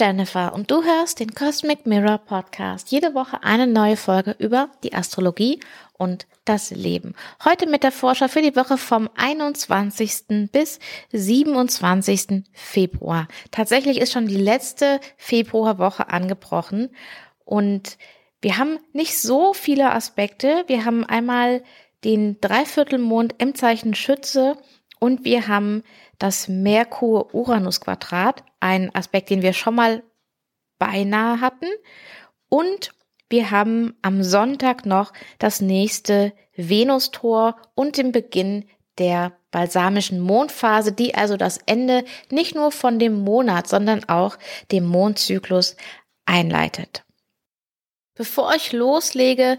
Jennifer und du hörst den Cosmic Mirror Podcast. Jede Woche eine neue Folge über die Astrologie und das Leben. Heute mit der Vorschau für die Woche vom 21. bis 27. Februar. Tatsächlich ist schon die letzte Februarwoche angebrochen und wir haben nicht so viele Aspekte. Wir haben einmal den Dreiviertelmond im Zeichen Schütze und wir haben das Merkur-Uranus-Quadrat, ein Aspekt, den wir schon mal beinahe hatten. Und wir haben am Sonntag noch das nächste Venustor und den Beginn der balsamischen Mondphase, die also das Ende nicht nur von dem Monat, sondern auch dem Mondzyklus einleitet. Bevor ich loslege,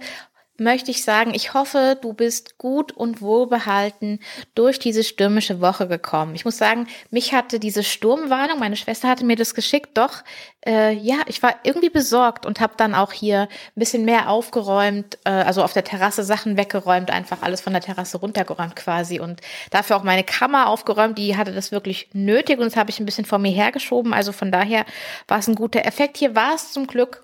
möchte ich sagen, ich hoffe, du bist gut und wohlbehalten durch diese stürmische Woche gekommen. Ich muss sagen, mich hatte diese Sturmwarnung, meine Schwester hatte mir das geschickt, doch äh, ja, ich war irgendwie besorgt und habe dann auch hier ein bisschen mehr aufgeräumt, äh, also auf der Terrasse Sachen weggeräumt, einfach alles von der Terrasse runtergeräumt quasi und dafür auch meine Kammer aufgeräumt, die hatte das wirklich nötig und das habe ich ein bisschen vor mir hergeschoben, also von daher war es ein guter Effekt. Hier war es zum Glück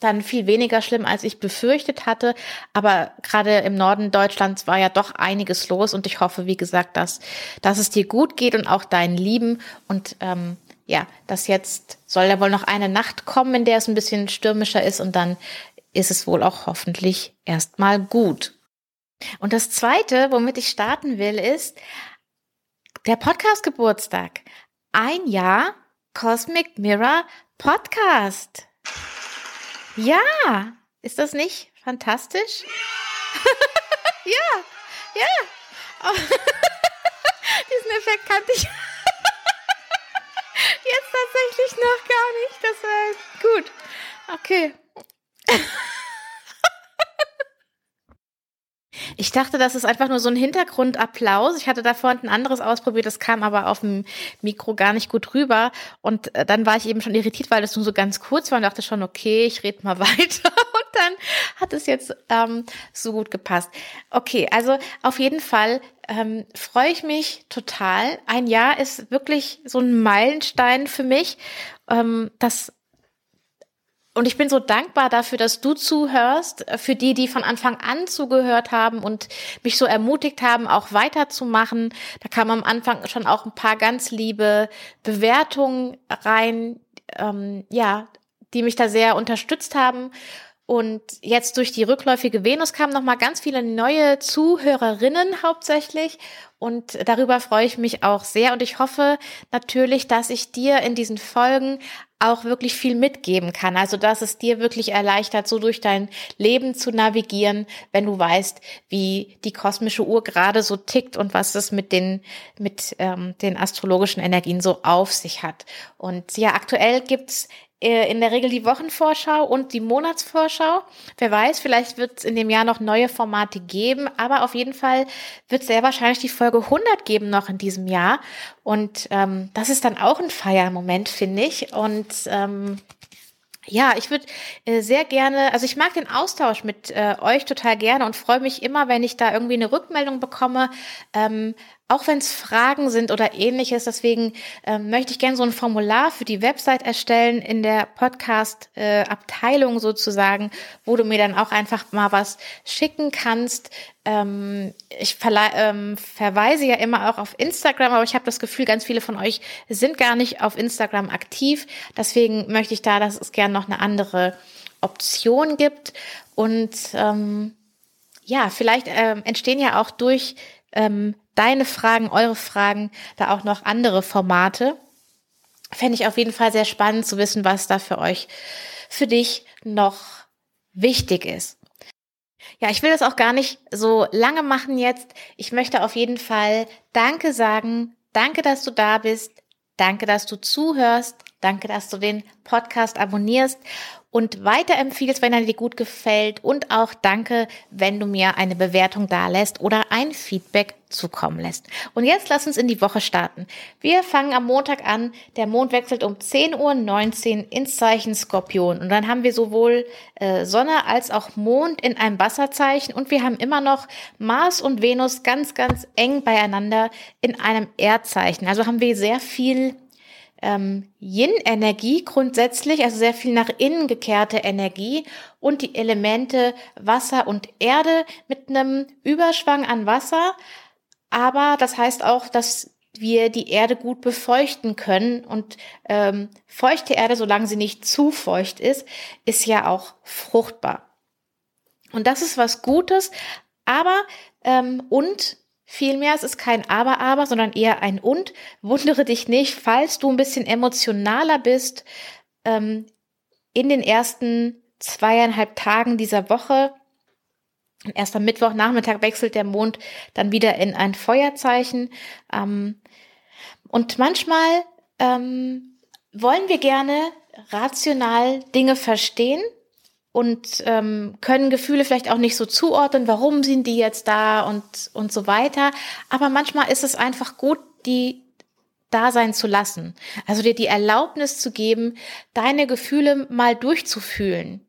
dann viel weniger schlimm, als ich befürchtet hatte. Aber gerade im Norden Deutschlands war ja doch einiges los und ich hoffe, wie gesagt, dass, dass es dir gut geht und auch deinen Lieben. Und ähm, ja, dass jetzt soll ja wohl noch eine Nacht kommen, in der es ein bisschen stürmischer ist und dann ist es wohl auch hoffentlich erstmal gut. Und das zweite, womit ich starten will, ist der Podcast Geburtstag. Ein Jahr Cosmic Mirror Podcast. Ja, ist das nicht fantastisch? ja, ja. Oh. Diesen Effekt kannte ich jetzt tatsächlich noch gar nicht. Das war gut. Okay. Ich dachte, das ist einfach nur so ein Hintergrundapplaus. Ich hatte da vorhin ein anderes ausprobiert, das kam aber auf dem Mikro gar nicht gut rüber. Und äh, dann war ich eben schon irritiert, weil das nur so ganz kurz war und dachte schon, okay, ich rede mal weiter. Und dann hat es jetzt ähm, so gut gepasst. Okay, also auf jeden Fall ähm, freue ich mich total. Ein Jahr ist wirklich so ein Meilenstein für mich. Ähm, das und ich bin so dankbar dafür, dass du zuhörst, für die, die von Anfang an zugehört haben und mich so ermutigt haben, auch weiterzumachen. Da kamen am Anfang schon auch ein paar ganz liebe Bewertungen rein, ähm, ja, die mich da sehr unterstützt haben. Und jetzt durch die rückläufige Venus kamen noch mal ganz viele neue Zuhörerinnen hauptsächlich. Und darüber freue ich mich auch sehr. Und ich hoffe natürlich, dass ich dir in diesen Folgen auch wirklich viel mitgeben kann. Also, dass es dir wirklich erleichtert, so durch dein Leben zu navigieren, wenn du weißt, wie die kosmische Uhr gerade so tickt und was es mit den, mit ähm, den astrologischen Energien so auf sich hat. Und ja, aktuell gibt's in der Regel die Wochenvorschau und die Monatsvorschau. Wer weiß, vielleicht wird es in dem Jahr noch neue Formate geben, aber auf jeden Fall wird es sehr wahrscheinlich die Folge 100 geben noch in diesem Jahr. Und ähm, das ist dann auch ein Feiermoment, finde ich. Und ähm, ja, ich würde äh, sehr gerne, also ich mag den Austausch mit äh, euch total gerne und freue mich immer, wenn ich da irgendwie eine Rückmeldung bekomme, ähm, auch wenn es Fragen sind oder ähnliches. Deswegen ähm, möchte ich gerne so ein Formular für die Website erstellen in der Podcast-Abteilung äh, sozusagen, wo du mir dann auch einfach mal was schicken kannst. Ähm, ich ähm, verweise ja immer auch auf Instagram, aber ich habe das Gefühl, ganz viele von euch sind gar nicht auf Instagram aktiv. Deswegen möchte ich da, dass es gerne noch eine andere Option gibt. Und ähm, ja, vielleicht ähm, entstehen ja auch durch ähm, deine Fragen, eure Fragen, da auch noch andere Formate. Fände ich auf jeden Fall sehr spannend zu wissen, was da für euch, für dich noch wichtig ist. Ja, ich will das auch gar nicht so lange machen jetzt. Ich möchte auf jeden Fall Danke sagen. Danke, dass du da bist. Danke, dass du zuhörst. Danke, dass du den Podcast abonnierst und weiterempfiehlst, wenn er dir gut gefällt. Und auch danke, wenn du mir eine Bewertung dalässt oder ein Feedback zukommen lässt. Und jetzt lass uns in die Woche starten. Wir fangen am Montag an. Der Mond wechselt um 10.19 Uhr ins Zeichen Skorpion. Und dann haben wir sowohl äh, Sonne als auch Mond in einem Wasserzeichen. Und wir haben immer noch Mars und Venus ganz, ganz eng beieinander in einem Erdzeichen. Also haben wir sehr viel ähm, Yin-Energie grundsätzlich, also sehr viel nach innen gekehrte Energie und die Elemente Wasser und Erde mit einem Überschwang an Wasser. Aber das heißt auch, dass wir die Erde gut befeuchten können. Und ähm, feuchte Erde, solange sie nicht zu feucht ist, ist ja auch fruchtbar. Und das ist was Gutes, aber ähm, und vielmehr, es ist kein Aber, aber, sondern eher ein Und. Wundere dich nicht, falls du ein bisschen emotionaler bist ähm, in den ersten zweieinhalb Tagen dieser Woche. Erst am Mittwochnachmittag wechselt der Mond dann wieder in ein Feuerzeichen. Ähm, und manchmal ähm, wollen wir gerne rational Dinge verstehen und ähm, können Gefühle vielleicht auch nicht so zuordnen, warum sind die jetzt da und, und so weiter. Aber manchmal ist es einfach gut, die da sein zu lassen. Also dir die Erlaubnis zu geben, deine Gefühle mal durchzufühlen.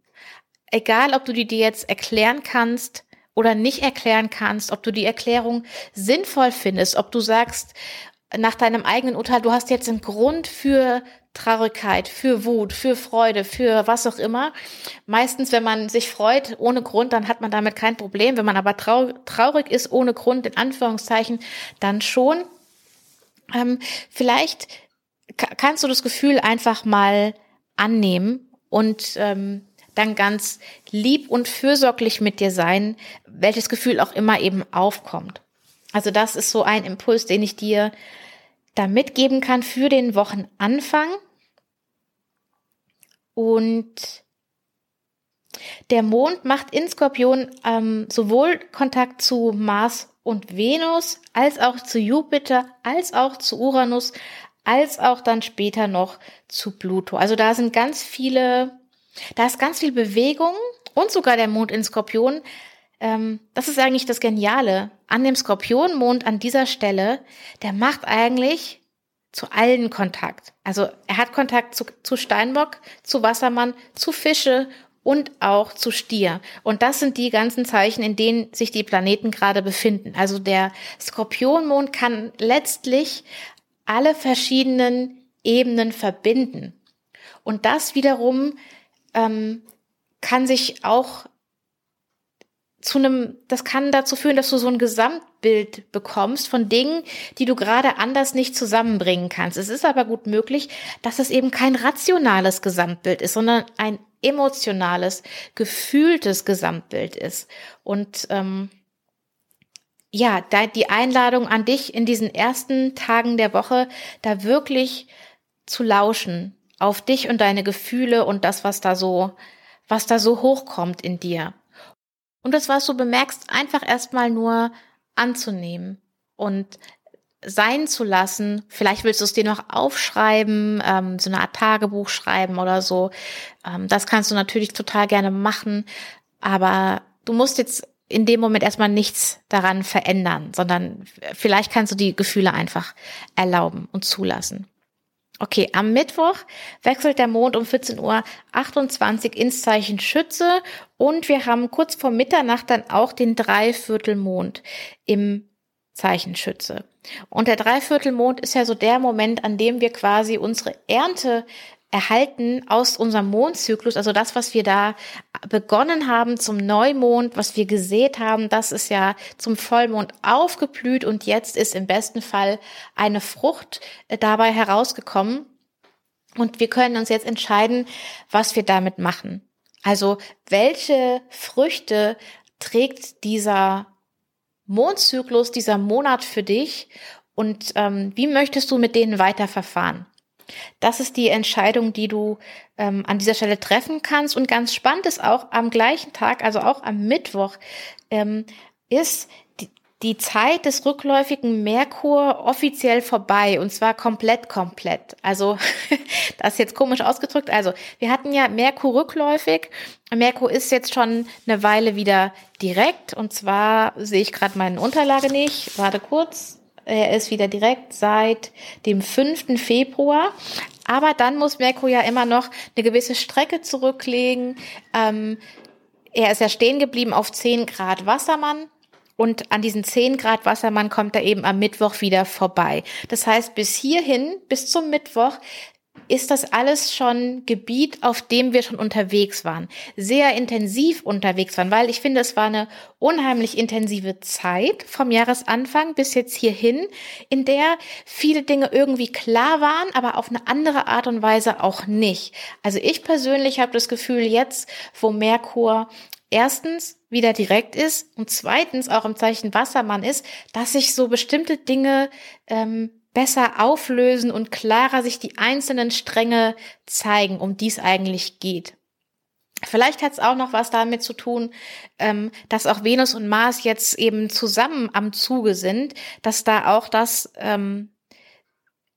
Egal, ob du die dir jetzt erklären kannst oder nicht erklären kannst, ob du die Erklärung sinnvoll findest, ob du sagst, nach deinem eigenen Urteil, du hast jetzt einen Grund für Traurigkeit, für Wut, für Freude, für was auch immer. Meistens, wenn man sich freut ohne Grund, dann hat man damit kein Problem. Wenn man aber trau traurig ist ohne Grund, in Anführungszeichen, dann schon. Ähm, vielleicht kannst du das Gefühl einfach mal annehmen und ähm, dann ganz lieb und fürsorglich mit dir sein, welches Gefühl auch immer eben aufkommt. Also das ist so ein Impuls, den ich dir da mitgeben kann für den Wochenanfang. Und der Mond macht in Skorpion ähm, sowohl Kontakt zu Mars und Venus, als auch zu Jupiter, als auch zu Uranus, als auch dann später noch zu Pluto. Also da sind ganz viele, da ist ganz viel Bewegung und sogar der Mond in Skorpion ähm, das ist eigentlich das Geniale an dem Skorpionmond an dieser Stelle. Der macht eigentlich zu allen Kontakt. Also er hat Kontakt zu, zu Steinbock, zu Wassermann, zu Fische und auch zu Stier. Und das sind die ganzen Zeichen, in denen sich die Planeten gerade befinden. Also der Skorpionmond kann letztlich alle verschiedenen Ebenen verbinden. Und das wiederum ähm, kann sich auch zu einem, das kann dazu führen, dass du so ein Gesamtbild bekommst von Dingen, die du gerade anders nicht zusammenbringen kannst. Es ist aber gut möglich, dass es eben kein rationales Gesamtbild ist, sondern ein emotionales, gefühltes Gesamtbild ist. Und ähm, ja, da die Einladung an dich in diesen ersten Tagen der Woche, da wirklich zu lauschen auf dich und deine Gefühle und das, was da so, was da so hochkommt in dir. Und das, was du bemerkst, einfach erstmal nur anzunehmen und sein zu lassen. Vielleicht willst du es dir noch aufschreiben, ähm, so eine Art Tagebuch schreiben oder so. Ähm, das kannst du natürlich total gerne machen, aber du musst jetzt in dem Moment erstmal nichts daran verändern, sondern vielleicht kannst du die Gefühle einfach erlauben und zulassen. Okay, am Mittwoch wechselt der Mond um 14.28 Uhr ins Zeichen Schütze und wir haben kurz vor Mitternacht dann auch den Dreiviertelmond im Zeichen Schütze. Und der Dreiviertelmond ist ja so der Moment, an dem wir quasi unsere Ernte erhalten aus unserem Mondzyklus, also das, was wir da begonnen haben zum Neumond, was wir gesät haben, das ist ja zum Vollmond aufgeblüht und jetzt ist im besten Fall eine Frucht äh, dabei herausgekommen. Und wir können uns jetzt entscheiden, was wir damit machen. Also welche Früchte trägt dieser Mondzyklus, dieser Monat für dich und ähm, wie möchtest du mit denen weiter verfahren? Das ist die Entscheidung, die du ähm, an dieser Stelle treffen kannst. Und ganz spannend ist auch am gleichen Tag, also auch am Mittwoch, ähm, ist die, die Zeit des rückläufigen Merkur offiziell vorbei und zwar komplett, komplett. Also das ist jetzt komisch ausgedrückt. Also wir hatten ja Merkur rückläufig. Merkur ist jetzt schon eine Weile wieder direkt und zwar sehe ich gerade meine Unterlage nicht. Warte kurz. Er ist wieder direkt seit dem 5. Februar. Aber dann muss Merkur ja immer noch eine gewisse Strecke zurücklegen. Ähm, er ist ja stehen geblieben auf 10 Grad Wassermann. und an diesen 10 Grad Wassermann kommt er eben am Mittwoch wieder vorbei. Das heißt, bis hierhin, bis zum Mittwoch, ist das alles schon Gebiet, auf dem wir schon unterwegs waren, sehr intensiv unterwegs waren, weil ich finde, es war eine unheimlich intensive Zeit vom Jahresanfang bis jetzt hierhin, in der viele Dinge irgendwie klar waren, aber auf eine andere Art und Weise auch nicht. Also ich persönlich habe das Gefühl, jetzt, wo Merkur erstens wieder direkt ist und zweitens auch im Zeichen Wassermann ist, dass sich so bestimmte Dinge ähm, besser auflösen und klarer sich die einzelnen Stränge zeigen, um die es eigentlich geht. Vielleicht hat es auch noch was damit zu tun, ähm, dass auch Venus und Mars jetzt eben zusammen am Zuge sind, dass da auch das, ähm,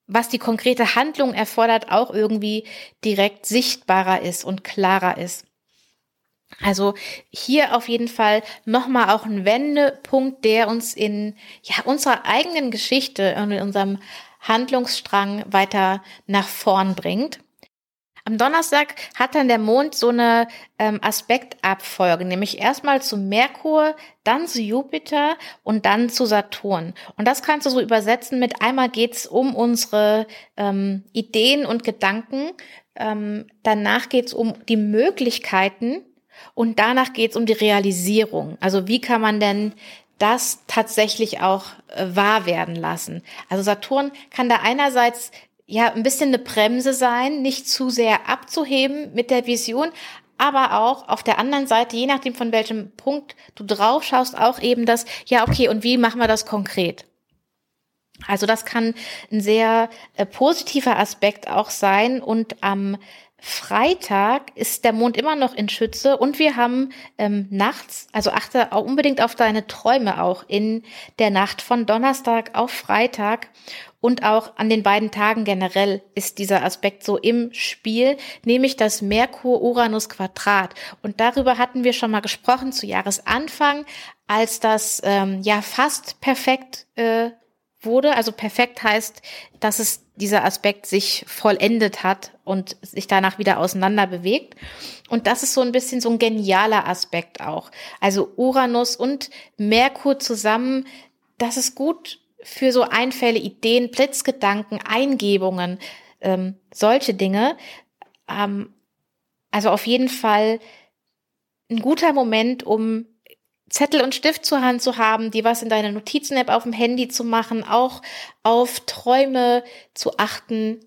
was die konkrete Handlung erfordert, auch irgendwie direkt sichtbarer ist und klarer ist. Also hier auf jeden Fall nochmal auch ein Wendepunkt, der uns in ja, unserer eigenen Geschichte und in unserem Handlungsstrang weiter nach vorn bringt. Am Donnerstag hat dann der Mond so eine ähm, Aspektabfolge, nämlich erstmal zu Merkur, dann zu Jupiter und dann zu Saturn. Und das kannst du so übersetzen mit einmal geht's um unsere ähm, Ideen und Gedanken, ähm, danach geht's um die Möglichkeiten, und danach geht es um die Realisierung. Also wie kann man denn das tatsächlich auch äh, wahr werden lassen? Also Saturn kann da einerseits ja ein bisschen eine Bremse sein, nicht zu sehr abzuheben mit der Vision, aber auch auf der anderen Seite, je nachdem von welchem Punkt du drauf schaust, auch eben das, ja, okay, und wie machen wir das konkret? Also das kann ein sehr äh, positiver Aspekt auch sein und am Freitag ist der Mond immer noch in Schütze und wir haben ähm, nachts, also achte auch unbedingt auf deine Träume auch in der Nacht von Donnerstag auf Freitag und auch an den beiden Tagen generell ist dieser Aspekt so im Spiel, nämlich das Merkur-Uranus-Quadrat. Und darüber hatten wir schon mal gesprochen zu Jahresanfang, als das ähm, ja fast perfekt äh, wurde. Also perfekt heißt, dass es dieser Aspekt sich vollendet hat und sich danach wieder auseinander bewegt. Und das ist so ein bisschen so ein genialer Aspekt auch. Also Uranus und Merkur zusammen, das ist gut für so Einfälle, Ideen, Blitzgedanken, Eingebungen, ähm, solche Dinge. Ähm, also auf jeden Fall ein guter Moment, um Zettel und Stift zur Hand zu haben, die was in deiner Notizen-App auf dem Handy zu machen, auch auf Träume zu achten,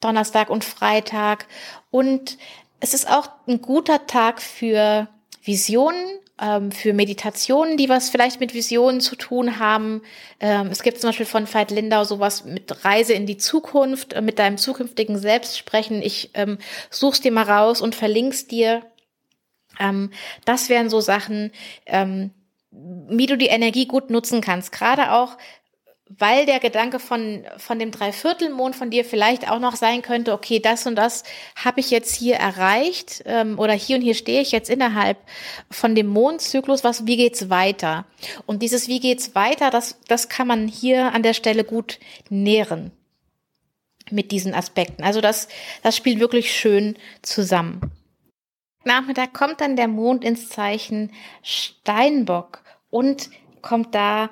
Donnerstag und Freitag. Und es ist auch ein guter Tag für Visionen, ähm, für Meditationen, die was vielleicht mit Visionen zu tun haben. Ähm, es gibt zum Beispiel von Veit Lindau sowas mit Reise in die Zukunft, äh, mit deinem zukünftigen Selbst sprechen. Ich ähm, such's dir mal raus und verlink's dir. Ähm, das wären so Sachen, ähm, wie du die Energie gut nutzen kannst. Gerade auch, weil der Gedanke von, von dem Dreiviertelmond von dir vielleicht auch noch sein könnte, okay, das und das habe ich jetzt hier erreicht ähm, oder hier und hier stehe ich jetzt innerhalb von dem Mondzyklus, was, wie geht's weiter? Und dieses Wie geht's weiter, das, das kann man hier an der Stelle gut nähren mit diesen Aspekten. Also das, das spielt wirklich schön zusammen. Nachmittag kommt dann der Mond ins Zeichen Steinbock und kommt da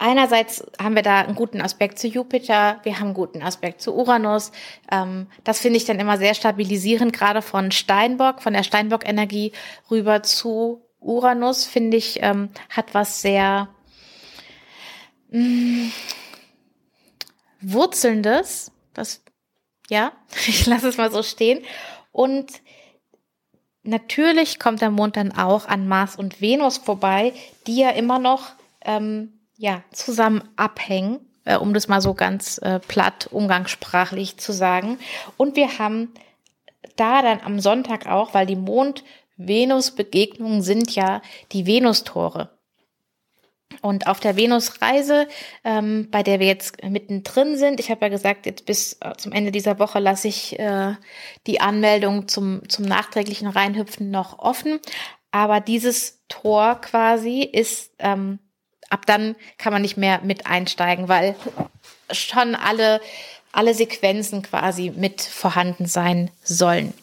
Einerseits haben wir da einen guten Aspekt zu Jupiter, wir haben einen guten Aspekt zu Uranus. Ähm, das finde ich dann immer sehr stabilisierend, gerade von Steinbock, von der Steinbock-Energie rüber zu Uranus, finde ich, ähm, hat was sehr mh, mm, Wurzelndes. Das, ja, ich lasse es mal so stehen. Und Natürlich kommt der Mond dann auch an Mars und Venus vorbei, die ja immer noch ähm, ja, zusammen abhängen, äh, um das mal so ganz äh, platt umgangssprachlich zu sagen. Und wir haben da dann am Sonntag auch, weil die Mond-Venus-Begegnungen sind ja die Venustore. Und auf der Venus-Reise, ähm, bei der wir jetzt mittendrin sind, ich habe ja gesagt, jetzt bis äh, zum Ende dieser Woche lasse ich äh, die Anmeldung zum, zum nachträglichen Reinhüpfen noch offen. Aber dieses Tor quasi ist, ähm, ab dann kann man nicht mehr mit einsteigen, weil schon alle, alle Sequenzen quasi mit vorhanden sein sollen.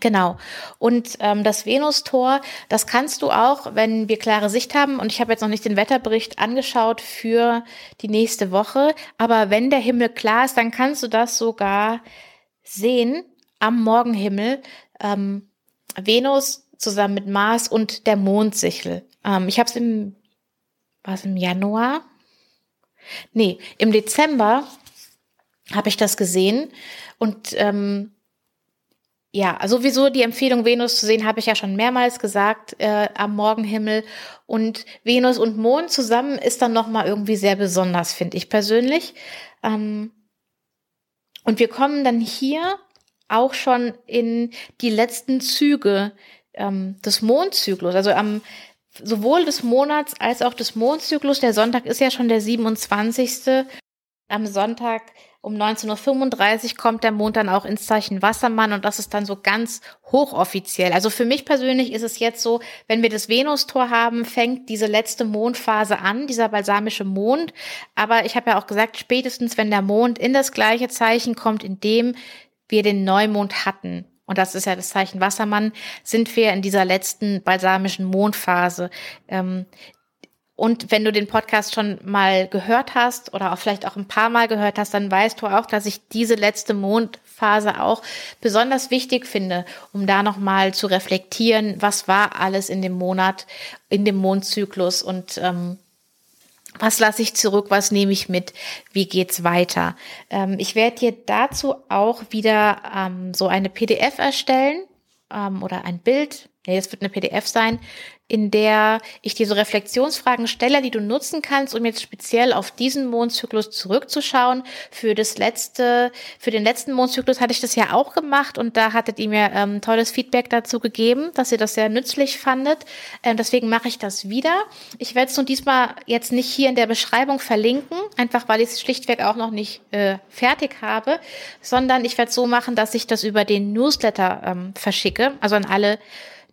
Genau. Und ähm, das Venustor, das kannst du auch, wenn wir klare Sicht haben. Und ich habe jetzt noch nicht den Wetterbericht angeschaut für die nächste Woche. Aber wenn der Himmel klar ist, dann kannst du das sogar sehen am Morgenhimmel. Ähm, Venus zusammen mit Mars und der Mondsichel. Ähm, ich habe es im, was im Januar? Nee, im Dezember habe ich das gesehen. Und ähm, ja, sowieso die Empfehlung, Venus zu sehen, habe ich ja schon mehrmals gesagt äh, am Morgenhimmel. Und Venus und Mond zusammen ist dann nochmal irgendwie sehr besonders, finde ich persönlich. Ähm, und wir kommen dann hier auch schon in die letzten Züge ähm, des Mondzyklus, also am sowohl des Monats als auch des Mondzyklus. Der Sonntag ist ja schon der 27. Am Sonntag um 19.35 Uhr kommt der Mond dann auch ins Zeichen Wassermann und das ist dann so ganz hochoffiziell. Also für mich persönlich ist es jetzt so, wenn wir das Venustor haben, fängt diese letzte Mondphase an, dieser balsamische Mond. Aber ich habe ja auch gesagt, spätestens wenn der Mond in das gleiche Zeichen kommt, in dem wir den Neumond hatten, und das ist ja das Zeichen Wassermann, sind wir in dieser letzten balsamischen Mondphase. Ähm, und wenn du den Podcast schon mal gehört hast oder auch vielleicht auch ein paar Mal gehört hast, dann weißt du auch, dass ich diese letzte Mondphase auch besonders wichtig finde, um da nochmal zu reflektieren, was war alles in dem Monat, in dem Mondzyklus und ähm, was lasse ich zurück, was nehme ich mit, wie geht's weiter. Ähm, ich werde dir dazu auch wieder ähm, so eine PDF erstellen ähm, oder ein Bild, nee, es wird eine PDF sein, in der ich dir so Reflexionsfragen stelle, die du nutzen kannst, um jetzt speziell auf diesen Mondzyklus zurückzuschauen. Für das letzte, für den letzten Mondzyklus hatte ich das ja auch gemacht und da hattet ihr mir ähm, tolles Feedback dazu gegeben, dass ihr das sehr nützlich fandet. Ähm, deswegen mache ich das wieder. Ich werde es nun diesmal jetzt nicht hier in der Beschreibung verlinken, einfach weil ich es schlichtweg auch noch nicht äh, fertig habe, sondern ich werde es so machen, dass ich das über den Newsletter ähm, verschicke, also an alle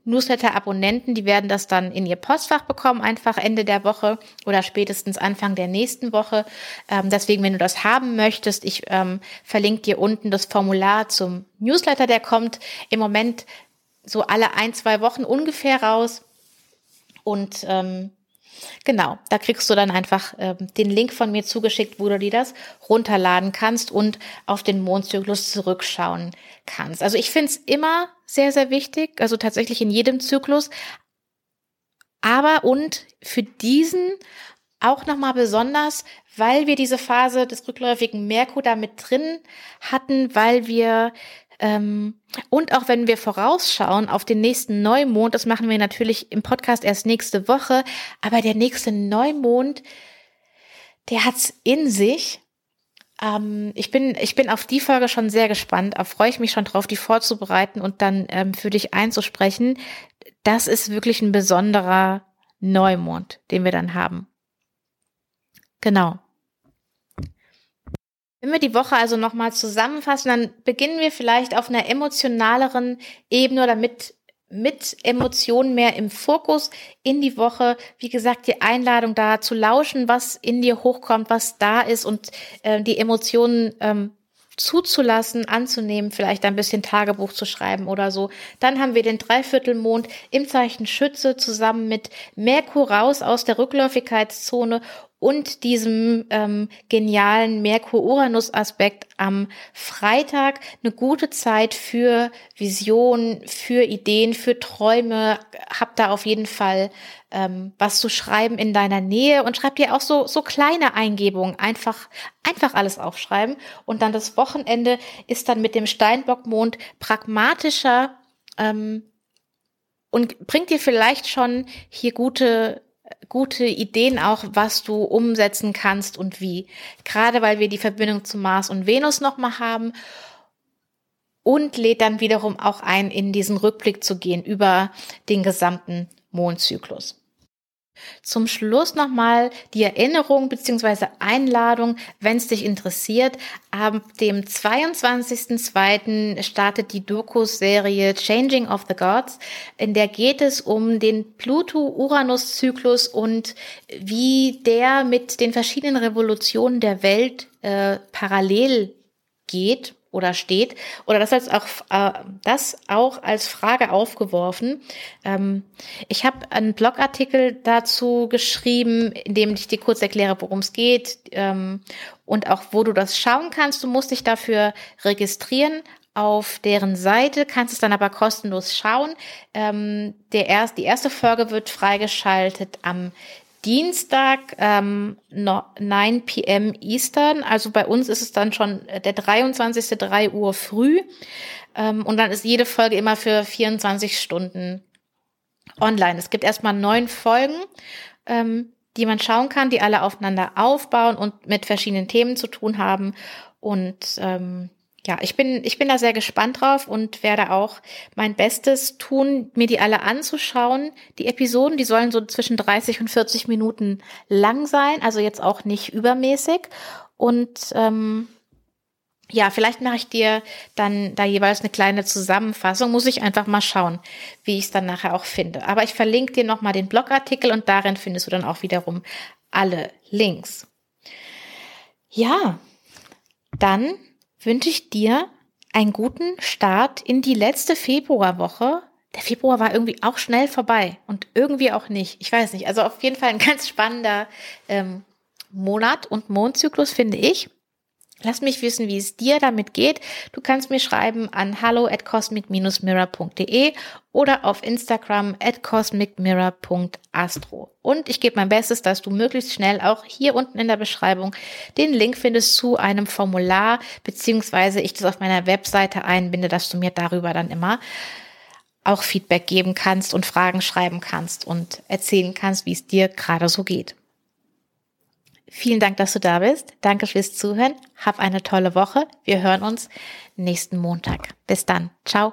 Newsletter-Abonnenten, die werden das dann in ihr Postfach bekommen, einfach Ende der Woche oder spätestens Anfang der nächsten Woche. Ähm, deswegen, wenn du das haben möchtest, ich ähm, verlinke dir unten das Formular zum Newsletter, der kommt im Moment so alle ein, zwei Wochen ungefähr raus. Und ähm, Genau, da kriegst du dann einfach äh, den Link von mir zugeschickt, wo du dir das runterladen kannst und auf den Mondzyklus zurückschauen kannst. Also ich finde es immer sehr, sehr wichtig, also tatsächlich in jedem Zyklus. Aber und für diesen auch nochmal besonders, weil wir diese Phase des rückläufigen Merkur da mit drin hatten, weil wir und auch wenn wir vorausschauen auf den nächsten Neumond, das machen wir natürlich im Podcast erst nächste Woche, aber der nächste Neumond, der hat's in sich. Ähm, ich bin, ich bin auf die Folge schon sehr gespannt. Da freue ich mich schon drauf, die vorzubereiten und dann ähm, für dich einzusprechen. Das ist wirklich ein besonderer Neumond, den wir dann haben. Genau. Wenn wir die Woche also nochmal zusammenfassen, dann beginnen wir vielleicht auf einer emotionaleren Ebene oder mit, mit Emotionen mehr im Fokus in die Woche. Wie gesagt, die Einladung da zu lauschen, was in dir hochkommt, was da ist und äh, die Emotionen ähm, zuzulassen, anzunehmen, vielleicht ein bisschen Tagebuch zu schreiben oder so. Dann haben wir den Dreiviertelmond im Zeichen Schütze zusammen mit Merkur raus aus der Rückläufigkeitszone und diesem ähm, genialen Merkur-Uranus-Aspekt am Freitag eine gute Zeit für Visionen, für Ideen, für Träume. Hab da auf jeden Fall ähm, was zu schreiben in deiner Nähe und schreib dir auch so so kleine Eingebungen einfach einfach alles aufschreiben und dann das Wochenende ist dann mit dem Steinbockmond pragmatischer ähm, und bringt dir vielleicht schon hier gute gute Ideen auch, was du umsetzen kannst und wie. Gerade weil wir die Verbindung zu Mars und Venus nochmal haben und lädt dann wiederum auch ein, in diesen Rückblick zu gehen über den gesamten Mondzyklus. Zum Schluss nochmal die Erinnerung bzw. Einladung, wenn es dich interessiert. Ab dem 22.02. startet die Doku-Serie Changing of the Gods, in der geht es um den Pluto-Uranus-Zyklus und wie der mit den verschiedenen Revolutionen der Welt äh, parallel geht oder steht oder das als auch äh, das auch als Frage aufgeworfen. Ähm, ich habe einen Blogartikel dazu geschrieben, in dem ich dir kurz erkläre, worum es geht ähm, und auch wo du das schauen kannst. Du musst dich dafür registrieren auf deren Seite, kannst es dann aber kostenlos schauen. Ähm, der erst, die erste Folge wird freigeschaltet am Dienstag ähm, 9 p.m. Eastern. Also bei uns ist es dann schon der 23. 3 Uhr früh. Ähm, und dann ist jede Folge immer für 24 Stunden online. Es gibt erstmal neun Folgen, ähm, die man schauen kann, die alle aufeinander aufbauen und mit verschiedenen Themen zu tun haben. Und ähm, ja, ich bin, ich bin da sehr gespannt drauf und werde auch mein Bestes tun, mir die alle anzuschauen. Die Episoden, die sollen so zwischen 30 und 40 Minuten lang sein, also jetzt auch nicht übermäßig. Und ähm, ja, vielleicht mache ich dir dann da jeweils eine kleine Zusammenfassung. Muss ich einfach mal schauen, wie ich es dann nachher auch finde. Aber ich verlinke dir nochmal den Blogartikel und darin findest du dann auch wiederum alle Links. Ja, dann wünsche ich dir einen guten Start in die letzte Februarwoche. Der Februar war irgendwie auch schnell vorbei und irgendwie auch nicht. Ich weiß nicht. Also auf jeden Fall ein ganz spannender ähm, Monat und Mondzyklus, finde ich. Lass mich wissen, wie es dir damit geht. Du kannst mir schreiben an hallo at cosmic-mirror.de oder auf Instagram at cosmicmirror.astro. Und ich gebe mein Bestes, dass du möglichst schnell auch hier unten in der Beschreibung den Link findest zu einem Formular, beziehungsweise ich das auf meiner Webseite einbinde, dass du mir darüber dann immer auch Feedback geben kannst und Fragen schreiben kannst und erzählen kannst, wie es dir gerade so geht. Vielen Dank, dass du da bist. Danke fürs Zuhören. Hab eine tolle Woche. Wir hören uns nächsten Montag. Bis dann. Ciao.